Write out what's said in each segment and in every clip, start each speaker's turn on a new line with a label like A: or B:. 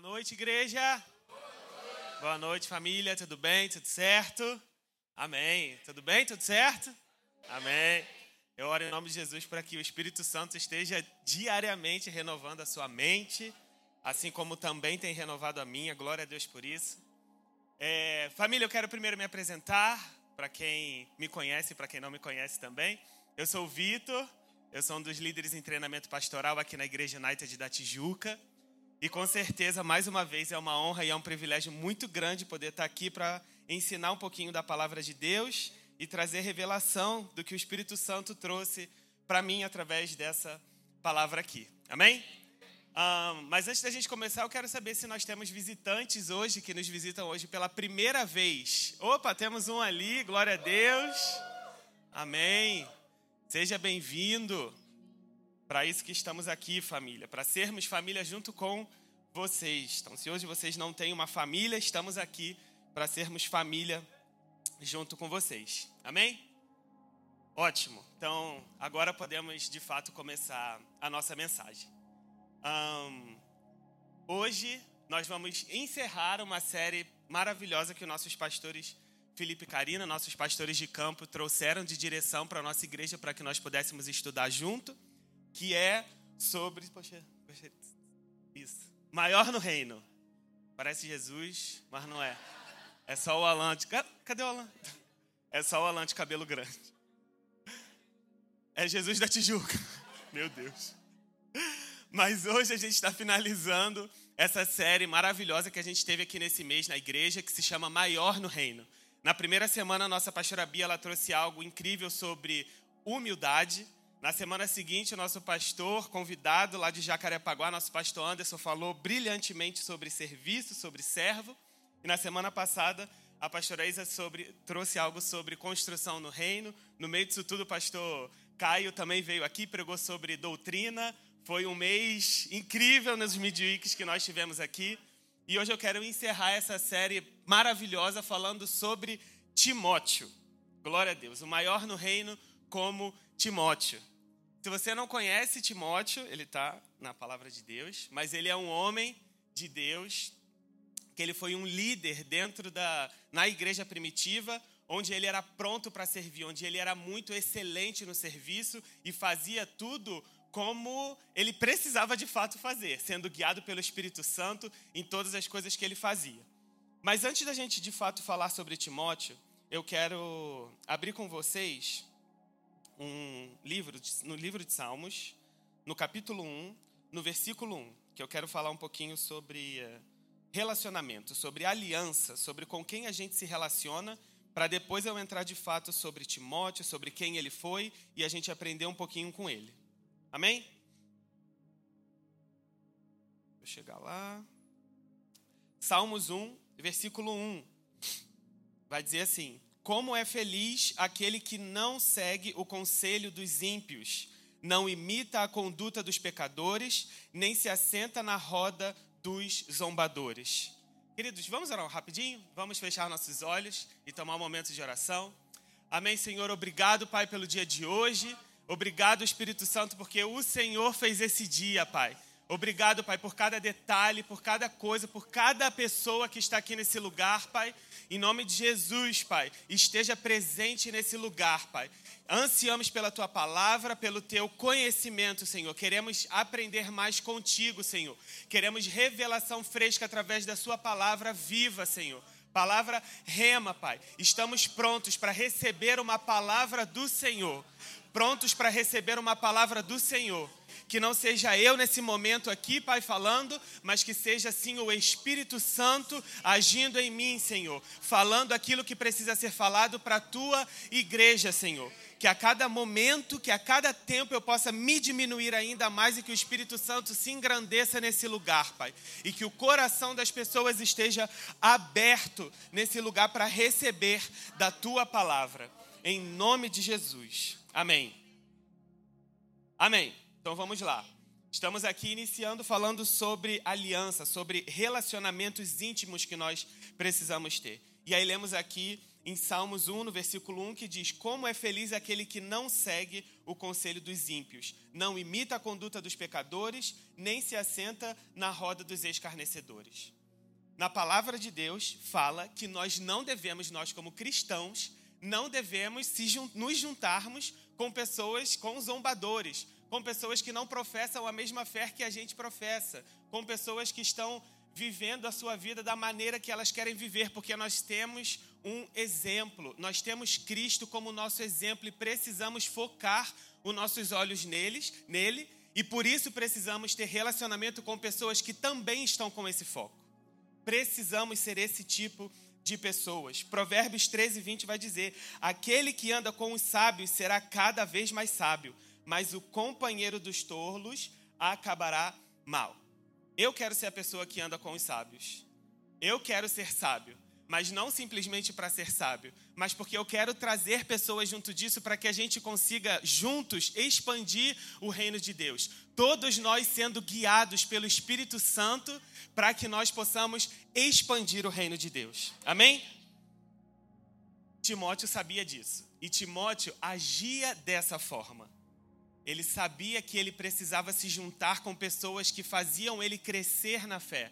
A: Boa noite, igreja. Boa noite. Boa noite, família. Tudo bem? Tudo certo? Amém. Tudo bem? Tudo certo? Amém. Eu oro em nome de Jesus para que o Espírito Santo esteja diariamente renovando a sua mente, assim como também tem renovado a minha. Glória a Deus por isso. É, família, eu quero primeiro me apresentar para quem me conhece e para quem não me conhece também. Eu sou o Vitor, eu sou um dos líderes em treinamento pastoral aqui na Igreja United da Tijuca. E com certeza, mais uma vez, é uma honra e é um privilégio muito grande poder estar aqui para ensinar um pouquinho da palavra de Deus e trazer revelação do que o Espírito Santo trouxe para mim através dessa palavra aqui. Amém? Um, mas antes da gente começar, eu quero saber se nós temos visitantes hoje que nos visitam hoje pela primeira vez. Opa, temos um ali, glória a Deus. Amém. Seja bem-vindo. Para isso que estamos aqui, família, para sermos família junto com vocês. Então, se hoje vocês não têm uma família, estamos aqui para sermos família junto com vocês. Amém? Ótimo. Então, agora podemos de fato começar a nossa mensagem. Um, hoje nós vamos encerrar uma série maravilhosa que os nossos pastores Felipe e Karina, nossos pastores de campo, trouxeram de direção para a nossa igreja para que nós pudéssemos estudar junto que é sobre. Poxa, poxa, isso. Maior no reino. Parece Jesus, mas não é. É só o Alan de. Cadê o Alan? É só o Alan de cabelo grande. É Jesus da Tijuca. Meu Deus. Mas hoje a gente está finalizando essa série maravilhosa que a gente teve aqui nesse mês na igreja, que se chama Maior no Reino. Na primeira semana, a nossa pastora Bia ela trouxe algo incrível sobre humildade. Na semana seguinte, nosso pastor convidado lá de Jacarepaguá, nosso pastor Anderson, falou brilhantemente sobre serviço, sobre servo. E na semana passada, a pastora Isa sobre, trouxe algo sobre construção no reino. No meio disso tudo, o pastor Caio também veio aqui, pregou sobre doutrina. Foi um mês incrível nos midweeks que nós tivemos aqui. E hoje eu quero encerrar essa série maravilhosa falando sobre Timóteo. Glória a Deus, o maior no reino como Timóteo. Se você não conhece Timóteo, ele está na palavra de Deus, mas ele é um homem de Deus, que ele foi um líder dentro da na igreja primitiva, onde ele era pronto para servir, onde ele era muito excelente no serviço e fazia tudo como ele precisava de fato fazer, sendo guiado pelo Espírito Santo em todas as coisas que ele fazia. Mas antes da gente de fato falar sobre Timóteo, eu quero abrir com vocês um livro, no livro de Salmos, no capítulo 1, no versículo 1, que eu quero falar um pouquinho sobre eh, relacionamento, sobre aliança, sobre com quem a gente se relaciona, para depois eu entrar de fato sobre Timóteo, sobre quem ele foi e a gente aprender um pouquinho com ele. Amém? Vou chegar lá. Salmos 1, versículo 1. Vai dizer assim: como é feliz aquele que não segue o conselho dos ímpios, não imita a conduta dos pecadores, nem se assenta na roda dos zombadores. Queridos, vamos orar rapidinho? Vamos fechar nossos olhos e tomar um momento de oração. Amém, Senhor. Obrigado, Pai, pelo dia de hoje. Obrigado, Espírito Santo, porque o Senhor fez esse dia, Pai. Obrigado, Pai, por cada detalhe, por cada coisa, por cada pessoa que está aqui nesse lugar, Pai. Em nome de Jesus, Pai, esteja presente nesse lugar, Pai. Ansiamos pela tua palavra, pelo teu conhecimento, Senhor. Queremos aprender mais contigo, Senhor. Queremos revelação fresca através da sua palavra viva, Senhor. Palavra rema, Pai. Estamos prontos para receber uma palavra do Senhor. Prontos para receber uma palavra do Senhor que não seja eu nesse momento aqui, Pai, falando, mas que seja sim o Espírito Santo agindo em mim, Senhor, falando aquilo que precisa ser falado para a tua igreja, Senhor. Que a cada momento, que a cada tempo eu possa me diminuir ainda mais e que o Espírito Santo se engrandeça nesse lugar, Pai. E que o coração das pessoas esteja aberto nesse lugar para receber da tua palavra. Em nome de Jesus. Amém. Amém. Então vamos lá. Estamos aqui iniciando falando sobre aliança, sobre relacionamentos íntimos que nós precisamos ter. E aí lemos aqui em Salmos 1, no versículo 1, que diz: Como é feliz aquele que não segue o conselho dos ímpios, não imita a conduta dos pecadores, nem se assenta na roda dos escarnecedores. Na palavra de Deus fala que nós não devemos, nós como cristãos, não devemos nos juntarmos com pessoas, com zombadores, com pessoas que não professam a mesma fé que a gente professa, com pessoas que estão vivendo a sua vida da maneira que elas querem viver, porque nós temos um exemplo, nós temos Cristo como nosso exemplo e precisamos focar os nossos olhos neles, nele, e por isso precisamos ter relacionamento com pessoas que também estão com esse foco. Precisamos ser esse tipo de pessoas. Provérbios 13, 20 vai dizer: Aquele que anda com os sábios será cada vez mais sábio, mas o companheiro dos tolos acabará mal. Eu quero ser a pessoa que anda com os sábios. Eu quero ser sábio, mas não simplesmente para ser sábio, mas porque eu quero trazer pessoas junto disso para que a gente consiga juntos expandir o reino de Deus. Todos nós sendo guiados pelo Espírito Santo para que nós possamos expandir o reino de Deus. Amém? Timóteo sabia disso e Timóteo agia dessa forma. Ele sabia que ele precisava se juntar com pessoas que faziam ele crescer na fé.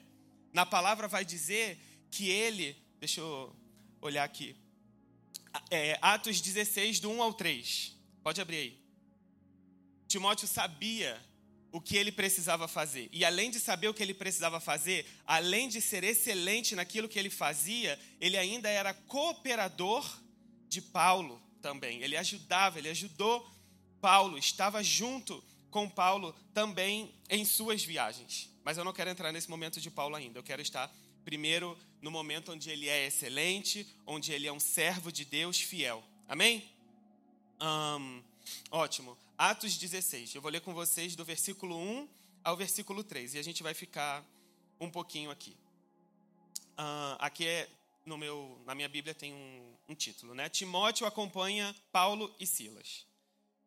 A: Na palavra vai dizer que ele, deixa eu olhar aqui, é, Atos 16, do 1 ao 3. Pode abrir aí. Timóteo sabia o que ele precisava fazer. E além de saber o que ele precisava fazer, além de ser excelente naquilo que ele fazia, ele ainda era cooperador de Paulo também. Ele ajudava, ele ajudou Paulo, estava junto com Paulo também em suas viagens. Mas eu não quero entrar nesse momento de Paulo ainda. Eu quero estar primeiro no momento onde ele é excelente, onde ele é um servo de Deus fiel. Amém? Um, ótimo. Atos 16. Eu vou ler com vocês do versículo 1 ao versículo 3. E a gente vai ficar um pouquinho aqui. Uh, aqui é no meu, na minha Bíblia tem um, um título, né? Timóteo acompanha Paulo e Silas.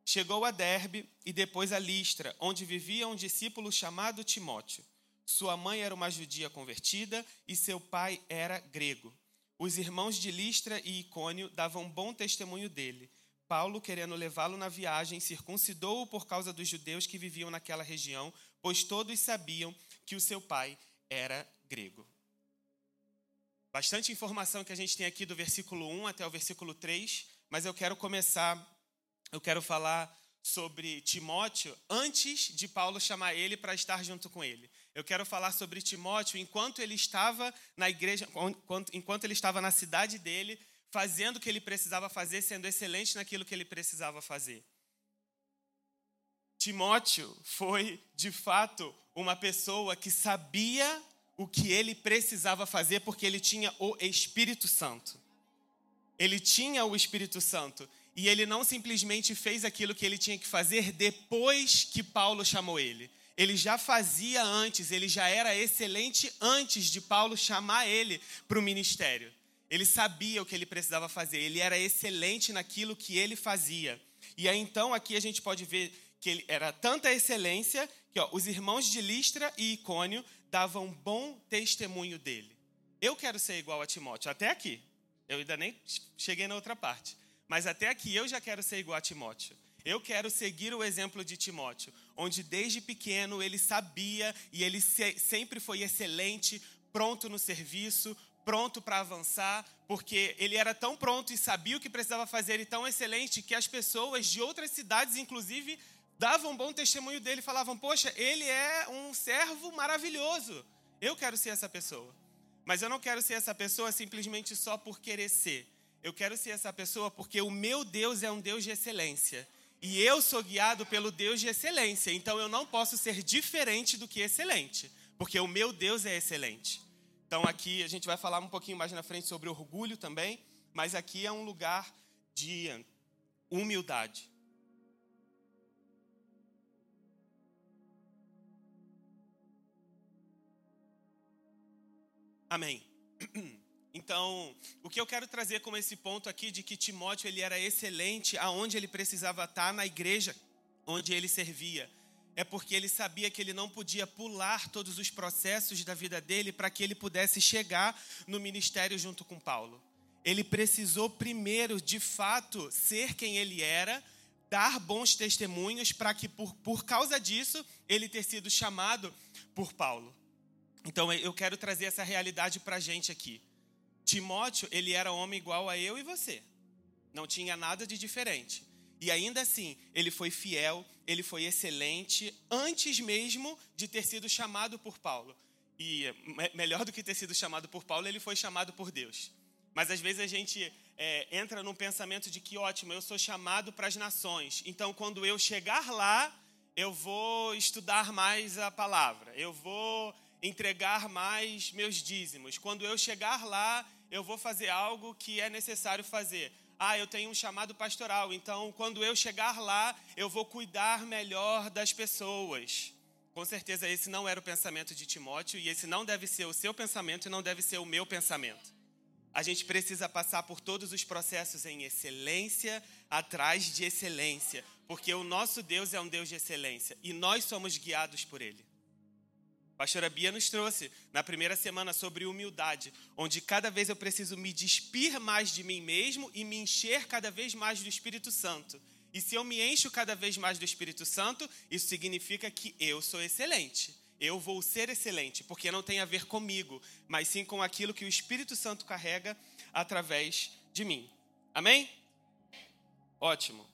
A: Chegou a Derbe e depois a Listra, onde vivia um discípulo chamado Timóteo. Sua mãe era uma judia convertida e seu pai era grego. Os irmãos de Listra e Icônio davam bom testemunho dele. Paulo, querendo levá-lo na viagem, circuncidou-o por causa dos judeus que viviam naquela região, pois todos sabiam que o seu pai era grego. Bastante informação que a gente tem aqui do versículo 1 até o versículo 3, mas eu quero começar eu quero falar sobre Timóteo antes de Paulo chamar ele para estar junto com ele. Eu quero falar sobre Timóteo enquanto ele estava na igreja, enquanto ele estava na cidade dele, fazendo o que ele precisava fazer, sendo excelente naquilo que ele precisava fazer. Timóteo foi, de fato, uma pessoa que sabia o que ele precisava fazer porque ele tinha o Espírito Santo. Ele tinha o Espírito Santo e ele não simplesmente fez aquilo que ele tinha que fazer depois que Paulo chamou ele. Ele já fazia antes, ele já era excelente antes de Paulo chamar ele para o ministério. Ele sabia o que ele precisava fazer, ele era excelente naquilo que ele fazia. E aí então aqui a gente pode ver que ele era tanta excelência que ó, os irmãos de Listra e Icônio davam bom testemunho dele. Eu quero ser igual a Timóteo, até aqui. Eu ainda nem cheguei na outra parte. Mas até aqui eu já quero ser igual a Timóteo. Eu quero seguir o exemplo de Timóteo, onde desde pequeno ele sabia e ele sempre foi excelente, pronto no serviço, pronto para avançar, porque ele era tão pronto e sabia o que precisava fazer e tão excelente que as pessoas de outras cidades, inclusive, davam bom testemunho dele, falavam: Poxa, ele é um servo maravilhoso. Eu quero ser essa pessoa. Mas eu não quero ser essa pessoa simplesmente só por querer ser. Eu quero ser essa pessoa porque o meu Deus é um Deus de excelência. E eu sou guiado pelo Deus de excelência. Então eu não posso ser diferente do que excelente. Porque o meu Deus é excelente. Então aqui a gente vai falar um pouquinho mais na frente sobre orgulho também. Mas aqui é um lugar de humildade. Amém. Então, o que eu quero trazer como esse ponto aqui de que Timóteo ele era excelente aonde ele precisava estar na igreja onde ele servia, é porque ele sabia que ele não podia pular todos os processos da vida dele para que ele pudesse chegar no ministério junto com Paulo. ele precisou primeiro, de fato, ser quem ele era, dar bons testemunhos para que, por, por causa disso, ele ter sido chamado por Paulo. Então, eu quero trazer essa realidade para a gente aqui. Timóteo, ele era homem igual a eu e você. Não tinha nada de diferente. E ainda assim, ele foi fiel, ele foi excelente, antes mesmo de ter sido chamado por Paulo. E melhor do que ter sido chamado por Paulo, ele foi chamado por Deus. Mas às vezes a gente é, entra num pensamento de que, ótimo, eu sou chamado para as nações. Então, quando eu chegar lá, eu vou estudar mais a palavra, eu vou entregar mais meus dízimos. Quando eu chegar lá, eu vou fazer algo que é necessário fazer. Ah, eu tenho um chamado pastoral, então quando eu chegar lá, eu vou cuidar melhor das pessoas. Com certeza esse não era o pensamento de Timóteo e esse não deve ser o seu pensamento e não deve ser o meu pensamento. A gente precisa passar por todos os processos em excelência, atrás de excelência, porque o nosso Deus é um Deus de excelência e nós somos guiados por Ele. Pastora Bia nos trouxe na primeira semana sobre humildade, onde cada vez eu preciso me despir mais de mim mesmo e me encher cada vez mais do Espírito Santo. E se eu me encho cada vez mais do Espírito Santo, isso significa que eu sou excelente eu vou ser excelente, porque não tem a ver comigo, mas sim com aquilo que o Espírito Santo carrega através de mim. Amém? Ótimo.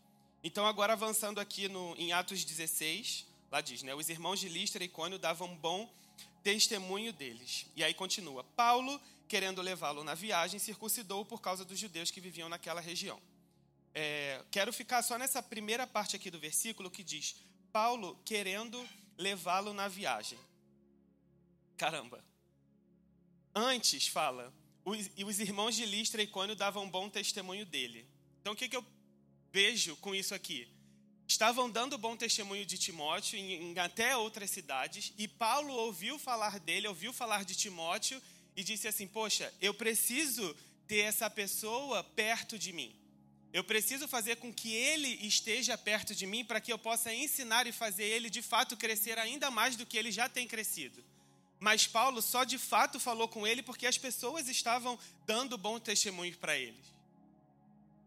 A: Então, agora avançando aqui no, em Atos 16, lá diz, né? Os irmãos de Listra e Cônio davam bom testemunho deles. E aí continua. Paulo, querendo levá-lo na viagem, circuncidou por causa dos judeus que viviam naquela região. É, quero ficar só nessa primeira parte aqui do versículo que diz: Paulo querendo levá-lo na viagem. Caramba. Antes, fala, os, os irmãos de Listra e Cônio davam bom testemunho dele. Então, o que, que eu vejo com isso aqui? Estavam dando bom testemunho de Timóteo em, em até outras cidades, e Paulo ouviu falar dele, ouviu falar de Timóteo, e disse assim: Poxa, eu preciso ter essa pessoa perto de mim. Eu preciso fazer com que ele esteja perto de mim para que eu possa ensinar e fazer ele de fato crescer ainda mais do que ele já tem crescido. Mas Paulo só de fato falou com ele porque as pessoas estavam dando bom testemunho para eles.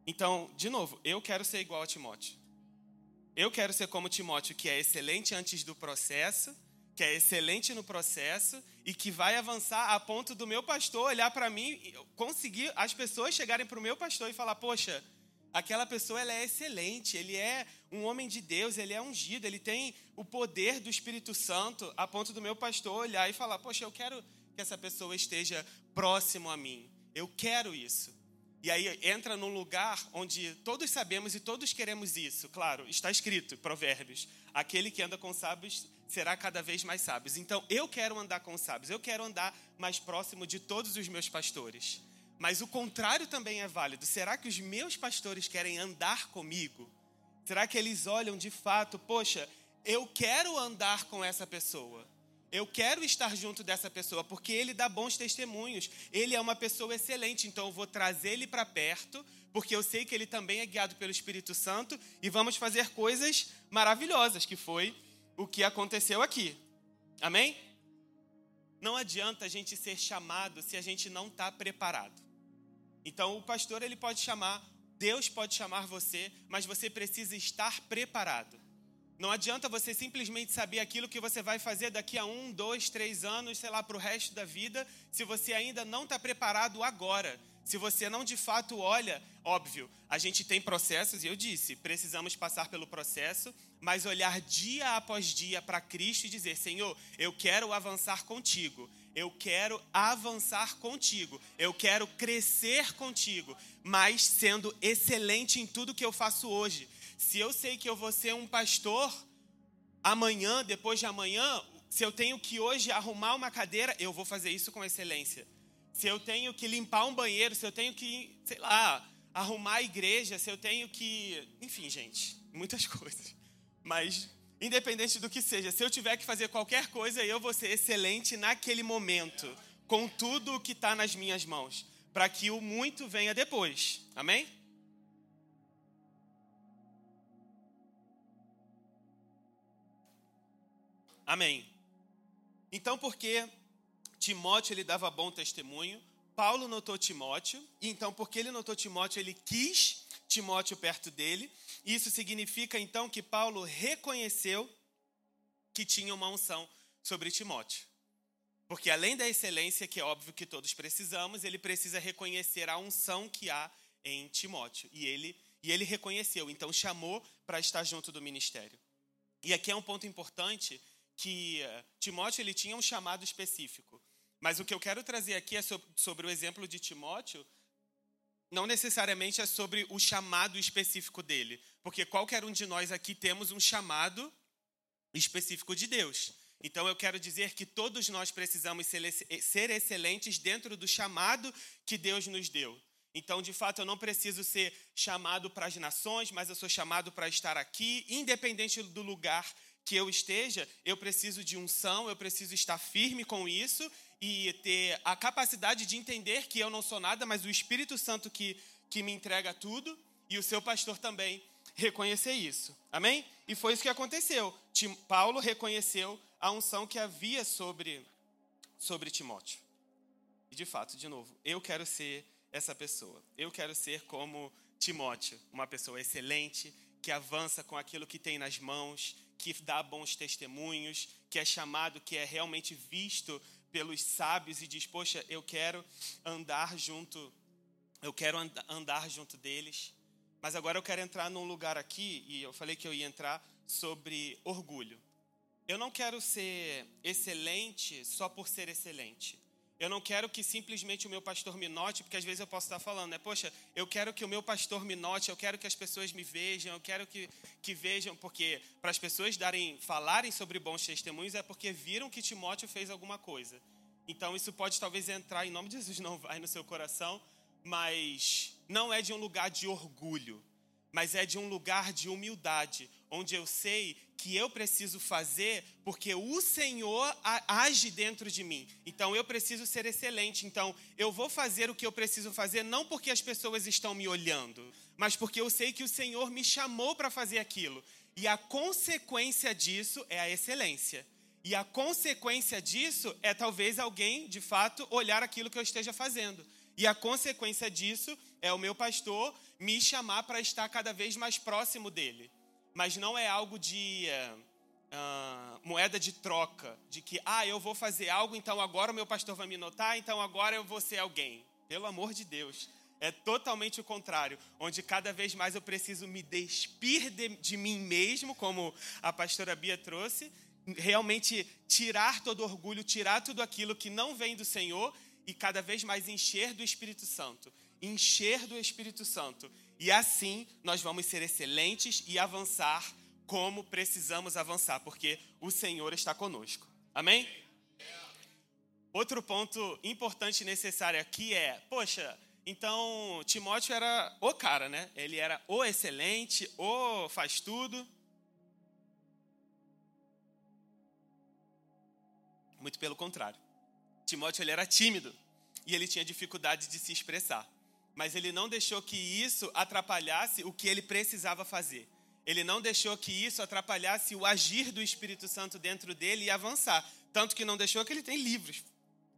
A: Então, de novo, eu quero ser igual a Timóteo. Eu quero ser como Timóteo, que é excelente antes do processo, que é excelente no processo e que vai avançar a ponto do meu pastor olhar para mim, conseguir as pessoas chegarem para o meu pastor e falar: Poxa, aquela pessoa ela é excelente, ele é um homem de Deus, ele é ungido, ele tem o poder do Espírito Santo, a ponto do meu pastor olhar e falar: Poxa, eu quero que essa pessoa esteja próximo a mim, eu quero isso. E aí entra num lugar onde todos sabemos e todos queremos isso. Claro, está escrito, Provérbios: aquele que anda com sábios será cada vez mais sábio. Então eu quero andar com sábios, eu quero andar mais próximo de todos os meus pastores. Mas o contrário também é válido. Será que os meus pastores querem andar comigo? Será que eles olham de fato, poxa, eu quero andar com essa pessoa? Eu quero estar junto dessa pessoa porque ele dá bons testemunhos. Ele é uma pessoa excelente, então eu vou trazer ele para perto, porque eu sei que ele também é guiado pelo Espírito Santo e vamos fazer coisas maravilhosas, que foi o que aconteceu aqui. Amém? Não adianta a gente ser chamado se a gente não está preparado. Então o pastor ele pode chamar, Deus pode chamar você, mas você precisa estar preparado. Não adianta você simplesmente saber aquilo que você vai fazer daqui a um, dois, três anos, sei lá, para o resto da vida, se você ainda não está preparado agora. Se você não de fato olha, óbvio, a gente tem processos, e eu disse, precisamos passar pelo processo, mas olhar dia após dia para Cristo e dizer: Senhor, eu quero avançar contigo, eu quero avançar contigo, eu quero crescer contigo, mas sendo excelente em tudo que eu faço hoje. Se eu sei que eu vou ser um pastor amanhã, depois de amanhã, se eu tenho que hoje arrumar uma cadeira, eu vou fazer isso com excelência. Se eu tenho que limpar um banheiro, se eu tenho que, sei lá, arrumar a igreja, se eu tenho que. Enfim, gente, muitas coisas. Mas independente do que seja, se eu tiver que fazer qualquer coisa, eu vou ser excelente naquele momento, com tudo o que está nas minhas mãos, para que o muito venha depois. Amém? Amém. Então, porque Timóteo ele dava bom testemunho, Paulo notou Timóteo, e então, porque ele notou Timóteo, ele quis Timóteo perto dele. Isso significa, então, que Paulo reconheceu que tinha uma unção sobre Timóteo. Porque além da excelência, que é óbvio que todos precisamos, ele precisa reconhecer a unção que há em Timóteo. E ele, e ele reconheceu, então chamou para estar junto do ministério. E aqui é um ponto importante que eh, Timóteo ele tinha um chamado específico. Mas o que eu quero trazer aqui é sobre, sobre o exemplo de Timóteo, não necessariamente é sobre o chamado específico dele, porque qualquer um de nós aqui temos um chamado específico de Deus. Então eu quero dizer que todos nós precisamos ser excelentes dentro do chamado que Deus nos deu. Então, de fato, eu não preciso ser chamado para as nações, mas eu sou chamado para estar aqui, independente do lugar que eu esteja, eu preciso de unção, eu preciso estar firme com isso e ter a capacidade de entender que eu não sou nada, mas o Espírito Santo que, que me entrega tudo e o seu pastor também reconhecer isso. Amém? E foi isso que aconteceu. Paulo reconheceu a unção que havia sobre, sobre Timóteo. E de fato, de novo, eu quero ser essa pessoa. Eu quero ser como Timóteo, uma pessoa excelente, que avança com aquilo que tem nas mãos, que dá bons testemunhos, que é chamado, que é realmente visto pelos sábios e diz: Poxa, eu quero andar junto, eu quero andar junto deles. Mas agora eu quero entrar num lugar aqui, e eu falei que eu ia entrar sobre orgulho. Eu não quero ser excelente só por ser excelente. Eu não quero que simplesmente o meu pastor me note, porque às vezes eu posso estar falando, né? Poxa, eu quero que o meu pastor me note, eu quero que as pessoas me vejam, eu quero que, que vejam, porque para as pessoas darem, falarem sobre bons testemunhos é porque viram que Timóteo fez alguma coisa. Então isso pode talvez entrar, em nome de Jesus, não vai no seu coração, mas não é de um lugar de orgulho, mas é de um lugar de humildade, onde eu sei que eu preciso fazer porque o Senhor age dentro de mim. Então eu preciso ser excelente. Então eu vou fazer o que eu preciso fazer não porque as pessoas estão me olhando, mas porque eu sei que o Senhor me chamou para fazer aquilo. E a consequência disso é a excelência. E a consequência disso é talvez alguém, de fato, olhar aquilo que eu esteja fazendo. E a consequência disso é o meu pastor me chamar para estar cada vez mais próximo dele mas não é algo de uh, moeda de troca, de que, ah, eu vou fazer algo, então agora o meu pastor vai me notar, então agora eu vou ser alguém. Pelo amor de Deus. É totalmente o contrário, onde cada vez mais eu preciso me despir de, de mim mesmo, como a pastora Bia trouxe, realmente tirar todo orgulho, tirar tudo aquilo que não vem do Senhor e cada vez mais encher do Espírito Santo. Encher do Espírito Santo e assim nós vamos ser excelentes e avançar como precisamos avançar, porque o Senhor está conosco. Amém? Outro ponto importante e necessário aqui é, poxa, então Timóteo era o cara, né? Ele era o excelente, o faz tudo. Muito pelo contrário. Timóteo ele era tímido e ele tinha dificuldade de se expressar mas ele não deixou que isso atrapalhasse o que ele precisava fazer. Ele não deixou que isso atrapalhasse o agir do Espírito Santo dentro dele e avançar. Tanto que não deixou que ele tem livros,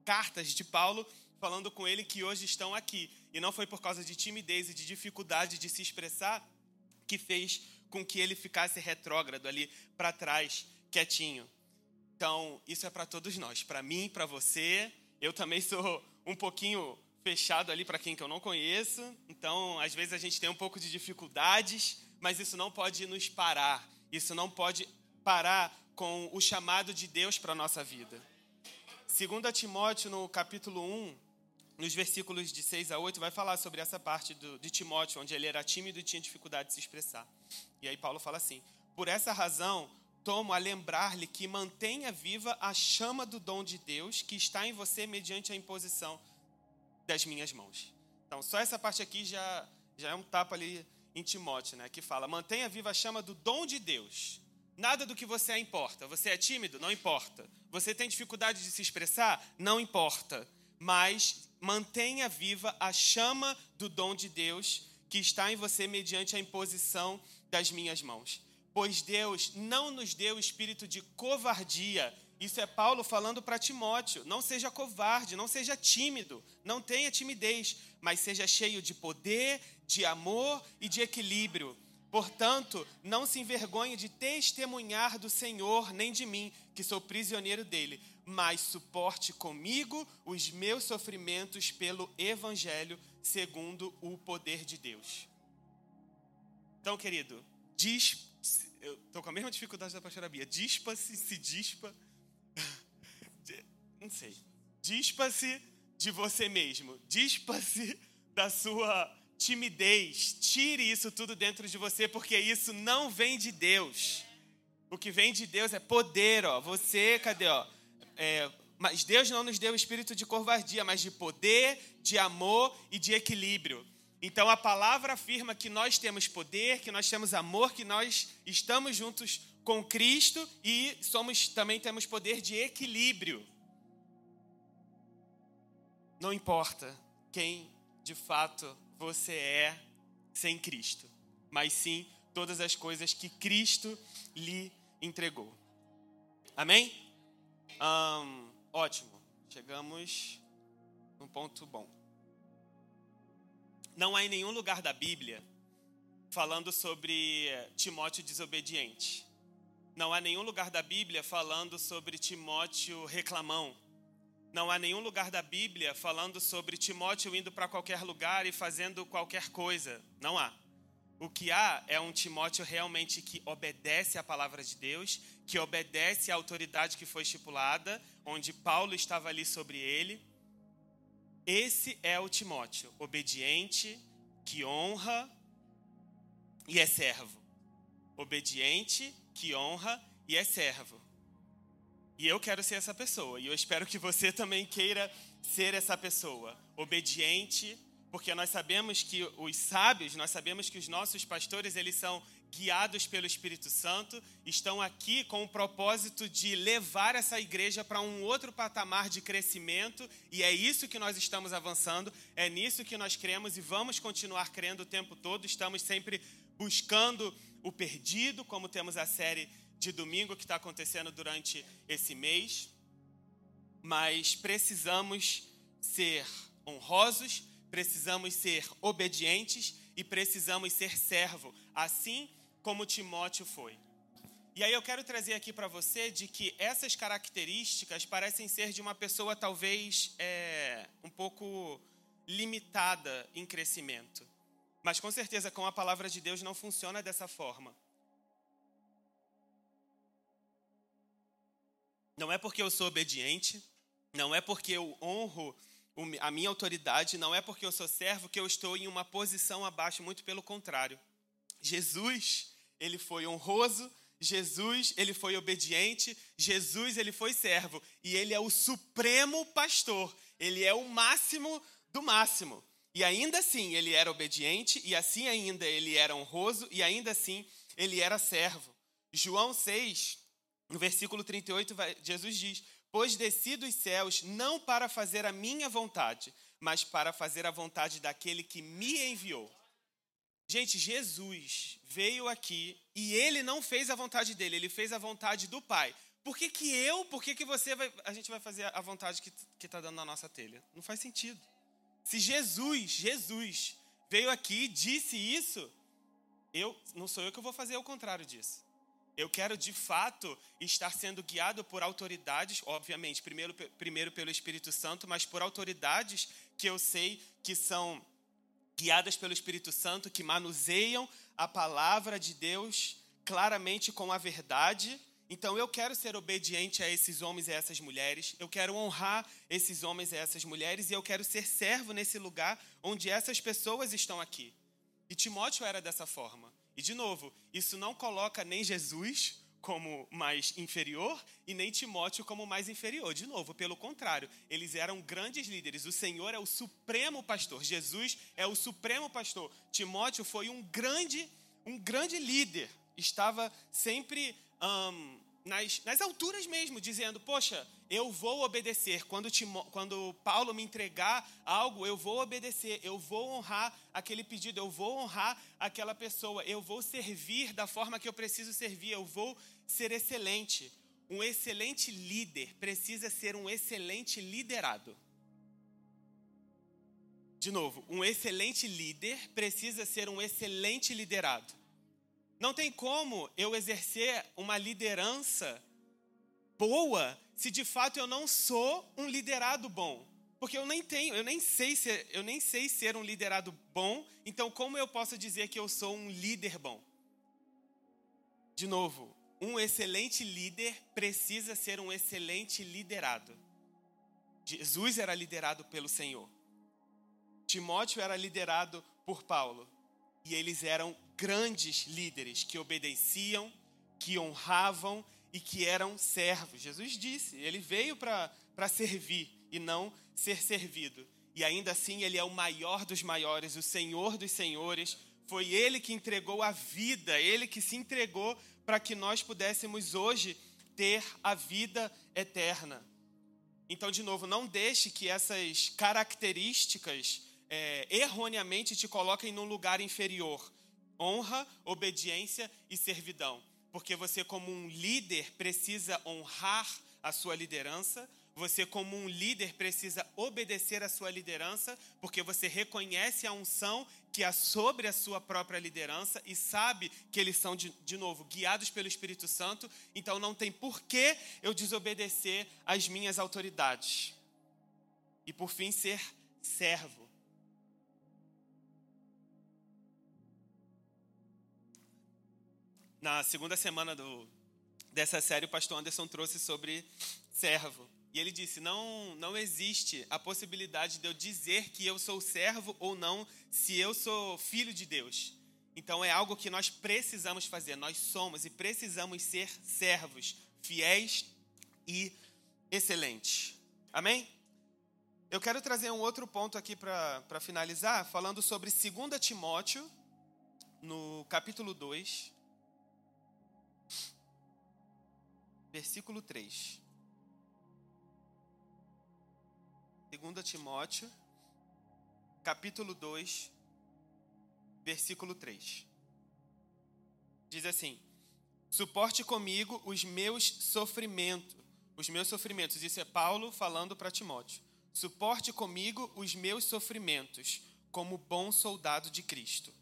A: cartas de Paulo falando com ele que hoje estão aqui. E não foi por causa de timidez e de dificuldade de se expressar que fez com que ele ficasse retrógrado ali para trás, quietinho. Então, isso é para todos nós, para mim, para você. Eu também sou um pouquinho fechado ali para quem que eu não conheço. Então, às vezes a gente tem um pouco de dificuldades, mas isso não pode nos parar. Isso não pode parar com o chamado de Deus para a nossa vida. Segundo Timóteo, no capítulo 1, nos versículos de 6 a 8, vai falar sobre essa parte do, de Timóteo, onde ele era tímido e tinha dificuldade de se expressar. E aí Paulo fala assim: Por essa razão, tomo a lembrar-lhe que mantenha viva a chama do dom de Deus que está em você mediante a imposição das minhas mãos. Então, só essa parte aqui já, já é um tapa ali em Timóteo, né? Que fala: mantenha viva a chama do dom de Deus. Nada do que você é importa. Você é tímido? Não importa. Você tem dificuldade de se expressar? Não importa. Mas mantenha viva a chama do dom de Deus que está em você mediante a imposição das minhas mãos. Pois Deus não nos deu espírito de covardia, Isso é Paulo falando para Timóteo: não seja covarde, não seja tímido, não tenha timidez, mas seja cheio de poder, de amor e de equilíbrio. Portanto, não se envergonhe de testemunhar do Senhor, nem de mim, que sou prisioneiro dele, mas suporte comigo os meus sofrimentos pelo Evangelho, segundo o poder de Deus. Então, querido, diz, eu estou com a mesma dificuldade da pastora Bia, dispa-se, se dispa, não sei, dispa-se de você mesmo, dispa-se da sua timidez, tire isso tudo dentro de você, porque isso não vem de Deus. O que vem de Deus é poder, ó. Você, cadê, ó? É, mas Deus não nos deu espírito de covardia, mas de poder, de amor e de equilíbrio. Então a palavra afirma que nós temos poder, que nós temos amor, que nós estamos juntos com Cristo e somos também temos poder de equilíbrio. Não importa quem de fato você é sem Cristo, mas sim todas as coisas que Cristo lhe entregou. Amém? Um, ótimo, chegamos num ponto bom. Não há em nenhum lugar da Bíblia falando sobre Timóteo desobediente. Não há nenhum lugar da Bíblia falando sobre Timóteo reclamão. Não há nenhum lugar da Bíblia falando sobre Timóteo indo para qualquer lugar e fazendo qualquer coisa. Não há. O que há é um Timóteo realmente que obedece à palavra de Deus, que obedece à autoridade que foi estipulada, onde Paulo estava ali sobre ele. Esse é o Timóteo, obediente, que honra e é servo. Obediente, que honra e é servo. E eu quero ser essa pessoa. E eu espero que você também queira ser essa pessoa. Obediente, porque nós sabemos que os sábios, nós sabemos que os nossos pastores, eles são guiados pelo Espírito Santo, estão aqui com o propósito de levar essa igreja para um outro patamar de crescimento, e é isso que nós estamos avançando, é nisso que nós cremos e vamos continuar crendo o tempo todo. Estamos sempre buscando o perdido, como temos a série de domingo que está acontecendo durante esse mês, mas precisamos ser honrosos, precisamos ser obedientes e precisamos ser servo, assim como Timóteo foi. E aí eu quero trazer aqui para você de que essas características parecem ser de uma pessoa talvez é, um pouco limitada em crescimento. Mas com certeza com a palavra de Deus não funciona dessa forma. Não é porque eu sou obediente, não é porque eu honro a minha autoridade, não é porque eu sou servo que eu estou em uma posição abaixo, muito pelo contrário. Jesus, ele foi honroso, Jesus, ele foi obediente, Jesus, ele foi servo, e ele é o supremo pastor, ele é o máximo do máximo. E ainda assim ele era obediente, e assim ainda ele era honroso, e ainda assim ele era servo. João 6, no versículo 38, Jesus diz: Pois desci dos céus não para fazer a minha vontade, mas para fazer a vontade daquele que me enviou. Gente, Jesus veio aqui e ele não fez a vontade dele, ele fez a vontade do Pai. Por que, que eu, por que, que você vai. A gente vai fazer a vontade que está dando na nossa telha? Não faz sentido. Se Jesus, Jesus, veio aqui e disse isso, eu não sou eu que vou fazer o contrário disso. Eu quero de fato estar sendo guiado por autoridades, obviamente, primeiro, primeiro pelo Espírito Santo, mas por autoridades que eu sei que são guiadas pelo Espírito Santo, que manuseiam a palavra de Deus claramente com a verdade. Então eu quero ser obediente a esses homens e a essas mulheres, eu quero honrar esses homens e essas mulheres, e eu quero ser servo nesse lugar onde essas pessoas estão aqui. E Timóteo era dessa forma. E de novo, isso não coloca nem Jesus como mais inferior e nem Timóteo como mais inferior. De novo, pelo contrário, eles eram grandes líderes. O Senhor é o supremo pastor. Jesus é o supremo pastor. Timóteo foi um grande, um grande líder. Estava sempre um, nas, nas alturas mesmo, dizendo: Poxa, eu vou obedecer. Quando, Timo, quando Paulo me entregar algo, eu vou obedecer, eu vou honrar aquele pedido, eu vou honrar aquela pessoa, eu vou servir da forma que eu preciso servir, eu vou ser excelente. um excelente líder precisa ser um excelente liderado. De novo, um excelente líder precisa ser um excelente liderado. Não tem como eu exercer uma liderança boa se de fato eu não sou um liderado bom. Porque eu nem tenho, eu nem sei ser, eu nem sei ser um liderado bom, então como eu posso dizer que eu sou um líder bom? De novo, um excelente líder precisa ser um excelente liderado. Jesus era liderado pelo Senhor. Timóteo era liderado por Paulo. E eles eram grandes líderes que obedeciam, que honravam e que eram servos. Jesus disse, ele veio para servir e não ser servido. E ainda assim, ele é o maior dos maiores, o Senhor dos senhores. Foi ele que entregou a vida, ele que se entregou para que nós pudéssemos hoje ter a vida eterna. Então, de novo, não deixe que essas características é, erroneamente te coloquem num lugar inferior. Honra, obediência e servidão. Porque você, como um líder, precisa honrar a sua liderança, você, como um líder, precisa obedecer à sua liderança, porque você reconhece a unção que há sobre a sua própria liderança e sabe que eles são, de, de novo, guiados pelo Espírito Santo, então não tem por que eu desobedecer às minhas autoridades. E por fim, ser servo. Na segunda semana do, dessa série, o pastor Anderson trouxe sobre servo. E ele disse: não, não existe a possibilidade de eu dizer que eu sou servo ou não, se eu sou filho de Deus. Então é algo que nós precisamos fazer. Nós somos e precisamos ser servos, fiéis e excelentes. Amém? Eu quero trazer um outro ponto aqui para finalizar, falando sobre 2 Timóteo, no capítulo 2, versículo 3. 2 Timóteo, capítulo 2, versículo 3. Diz assim: Suporte comigo os meus sofrimentos, os meus sofrimentos. Isso é Paulo falando para Timóteo. Suporte comigo os meus sofrimentos, como bom soldado de Cristo.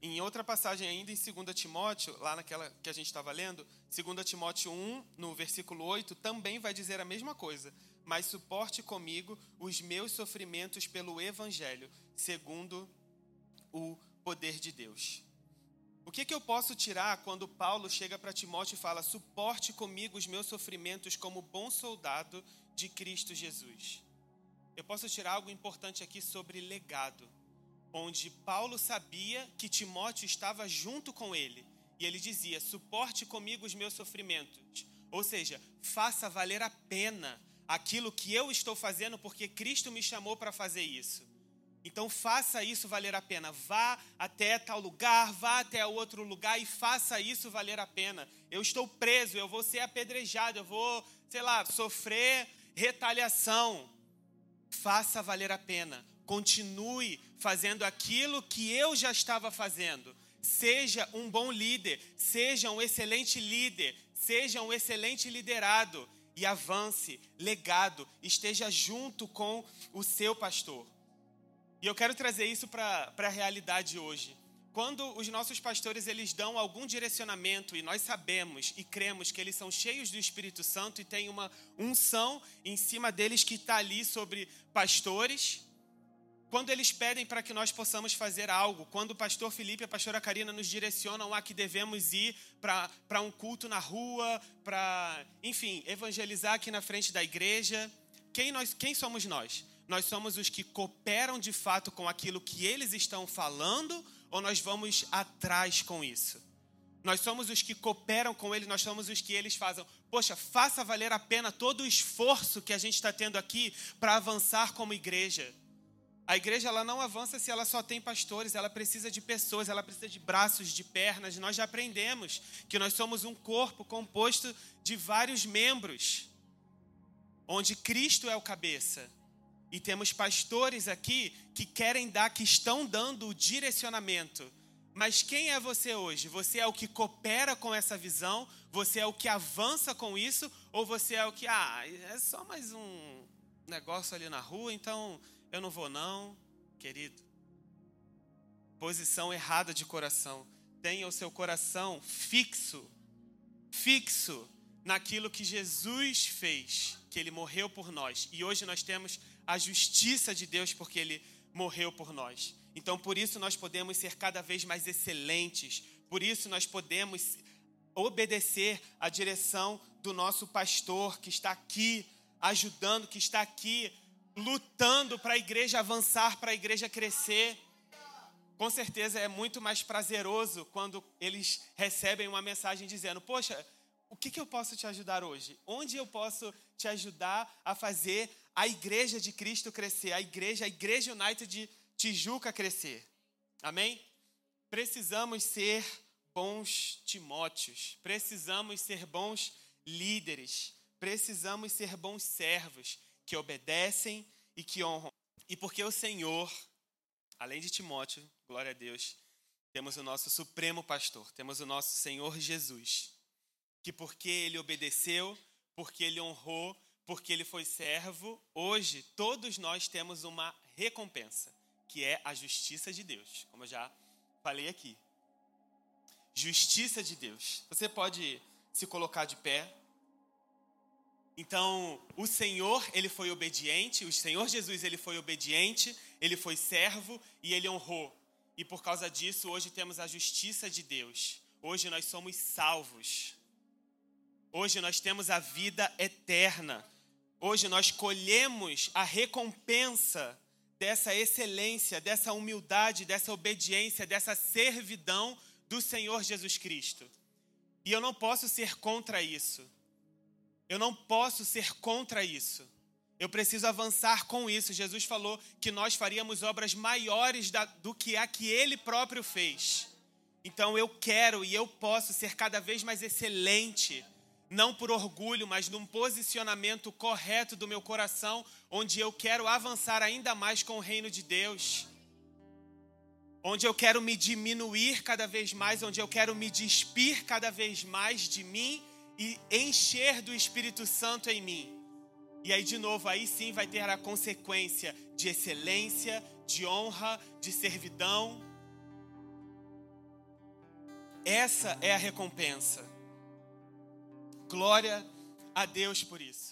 A: Em outra passagem ainda em 2 Timóteo, lá naquela que a gente estava lendo, 2 Timóteo 1, no versículo 8, também vai dizer a mesma coisa mas suporte comigo os meus sofrimentos pelo Evangelho, segundo o poder de Deus. O que, que eu posso tirar quando Paulo chega para Timóteo e fala: suporte comigo os meus sofrimentos como bom soldado de Cristo Jesus? Eu posso tirar algo importante aqui sobre legado, onde Paulo sabia que Timóteo estava junto com ele e ele dizia: suporte comigo os meus sofrimentos. Ou seja, faça valer a pena aquilo que eu estou fazendo porque Cristo me chamou para fazer isso. Então faça isso valer a pena. Vá até tal lugar, vá até outro lugar e faça isso valer a pena. Eu estou preso, eu vou ser apedrejado, eu vou, sei lá, sofrer retaliação. Faça valer a pena. Continue fazendo aquilo que eu já estava fazendo. Seja um bom líder, seja um excelente líder, seja um excelente liderado e avance, legado, esteja junto com o seu pastor. E eu quero trazer isso para a realidade hoje. Quando os nossos pastores eles dão algum direcionamento e nós sabemos e cremos que eles são cheios do Espírito Santo e tem uma unção em cima deles que está ali sobre pastores, quando eles pedem para que nós possamos fazer algo, quando o pastor Felipe e a pastora Karina nos direcionam a que devemos ir para um culto na rua, para, enfim, evangelizar aqui na frente da igreja, quem, nós, quem somos nós? Nós somos os que cooperam de fato com aquilo que eles estão falando ou nós vamos atrás com isso? Nós somos os que cooperam com eles, nós somos os que eles fazem. Poxa, faça valer a pena todo o esforço que a gente está tendo aqui para avançar como igreja. A igreja ela não avança se ela só tem pastores, ela precisa de pessoas, ela precisa de braços, de pernas. Nós já aprendemos que nós somos um corpo composto de vários membros, onde Cristo é o cabeça. E temos pastores aqui que querem dar, que estão dando o direcionamento. Mas quem é você hoje? Você é o que coopera com essa visão? Você é o que avança com isso? Ou você é o que, ah, é só mais um negócio ali na rua, então eu não vou não, querido? Posição errada de coração. Tenha o seu coração fixo, fixo naquilo que Jesus fez, que ele morreu por nós. E hoje nós temos a justiça de Deus porque ele morreu por nós. Então, por isso, nós podemos ser cada vez mais excelentes, por isso, nós podemos obedecer à direção do nosso pastor que está aqui ajudando, que está aqui lutando para a igreja avançar, para a igreja crescer. Com certeza é muito mais prazeroso quando eles recebem uma mensagem dizendo: Poxa, o que, que eu posso te ajudar hoje? Onde eu posso te ajudar a fazer a igreja de Cristo crescer, a igreja, a igreja United de Tijuca crescer. Amém? Precisamos ser bons Timóteos, precisamos ser bons líderes, precisamos ser bons servos que obedecem e que honram. E porque o Senhor, além de Timóteo, glória a Deus, temos o nosso supremo pastor, temos o nosso Senhor Jesus, que porque ele obedeceu, porque ele honrou, porque ele foi servo, hoje todos nós temos uma recompensa que é a justiça de Deus, como eu já falei aqui. Justiça de Deus. Você pode se colocar de pé. Então, o Senhor, ele foi obediente, o Senhor Jesus, ele foi obediente, ele foi servo e ele honrou. E por causa disso, hoje temos a justiça de Deus. Hoje nós somos salvos. Hoje nós temos a vida eterna. Hoje nós colhemos a recompensa dessa excelência, dessa humildade, dessa obediência, dessa servidão do Senhor Jesus Cristo. E eu não posso ser contra isso. Eu não posso ser contra isso. Eu preciso avançar com isso. Jesus falou que nós faríamos obras maiores do que a que ele próprio fez. Então eu quero e eu posso ser cada vez mais excelente não por orgulho, mas num posicionamento correto do meu coração, onde eu quero avançar ainda mais com o reino de Deus. Onde eu quero me diminuir cada vez mais, onde eu quero me despir cada vez mais de mim e encher do Espírito Santo em mim. E aí, de novo, aí sim vai ter a consequência de excelência, de honra, de servidão. Essa é a recompensa. Glória a Deus por isso.